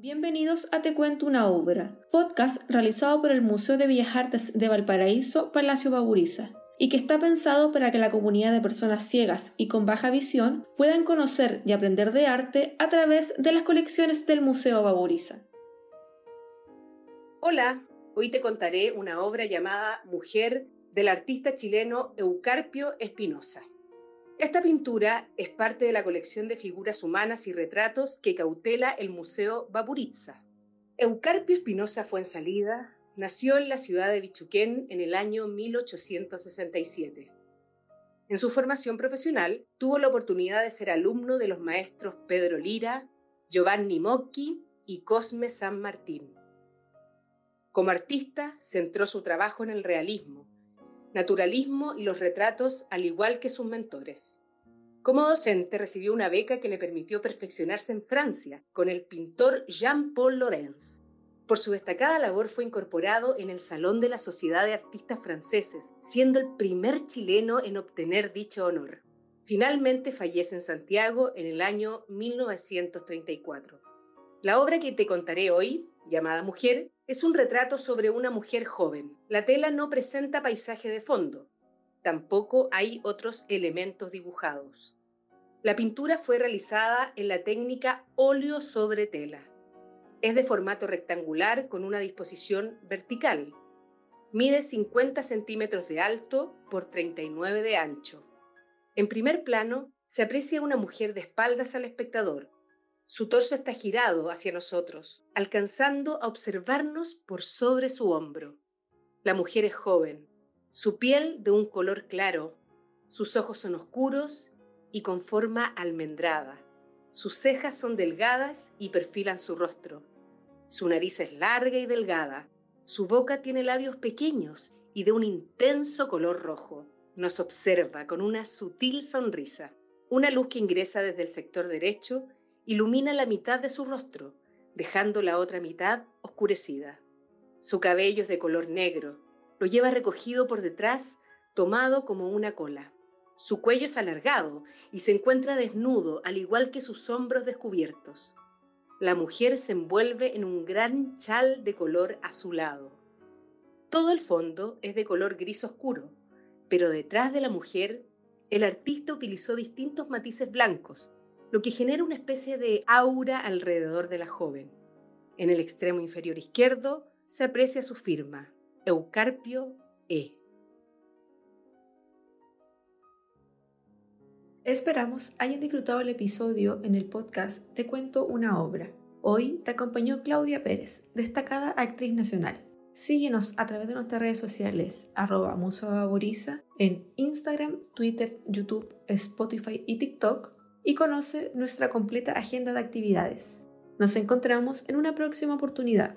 Bienvenidos a Te Cuento una Obra, podcast realizado por el Museo de Bellas Artes de Valparaíso, Palacio Baburiza, y que está pensado para que la comunidad de personas ciegas y con baja visión puedan conocer y aprender de arte a través de las colecciones del Museo Baburiza. Hola, hoy te contaré una obra llamada Mujer del artista chileno Eucarpio Espinosa. Esta pintura es parte de la colección de figuras humanas y retratos que cautela el Museo Baburitza. Eucarpio Espinosa Fuensalida nació en la ciudad de Bichuquén en el año 1867. En su formación profesional tuvo la oportunidad de ser alumno de los maestros Pedro Lira, Giovanni Mocchi y Cosme San Martín. Como artista centró su trabajo en el realismo, naturalismo y los retratos al igual que sus mentores. Como docente recibió una beca que le permitió perfeccionarse en Francia con el pintor Jean-Paul Lorenz. Por su destacada labor fue incorporado en el Salón de la Sociedad de Artistas Franceses, siendo el primer chileno en obtener dicho honor. Finalmente fallece en Santiago en el año 1934. La obra que te contaré hoy, llamada Mujer, es un retrato sobre una mujer joven. La tela no presenta paisaje de fondo. Tampoco hay otros elementos dibujados. La pintura fue realizada en la técnica óleo sobre tela. Es de formato rectangular con una disposición vertical. Mide 50 centímetros de alto por 39 de ancho. En primer plano se aprecia una mujer de espaldas al espectador, su torso está girado hacia nosotros, alcanzando a observarnos por sobre su hombro. La mujer es joven, su piel de un color claro, sus ojos son oscuros y con forma almendrada. Sus cejas son delgadas y perfilan su rostro. Su nariz es larga y delgada. Su boca tiene labios pequeños y de un intenso color rojo. Nos observa con una sutil sonrisa. Una luz que ingresa desde el sector derecho ilumina la mitad de su rostro, dejando la otra mitad oscurecida. Su cabello es de color negro, lo lleva recogido por detrás, tomado como una cola. Su cuello es alargado y se encuentra desnudo, al igual que sus hombros descubiertos. La mujer se envuelve en un gran chal de color azulado. Todo el fondo es de color gris oscuro, pero detrás de la mujer, el artista utilizó distintos matices blancos, lo que genera una especie de aura alrededor de la joven. En el extremo inferior izquierdo se aprecia su firma, Eucarpio E. Esperamos hayan disfrutado el episodio en el podcast Te cuento una obra. Hoy te acompañó Claudia Pérez, destacada actriz nacional. Síguenos a través de nuestras redes sociales, arroba en Instagram, Twitter, YouTube, Spotify y TikTok y conoce nuestra completa agenda de actividades. Nos encontramos en una próxima oportunidad.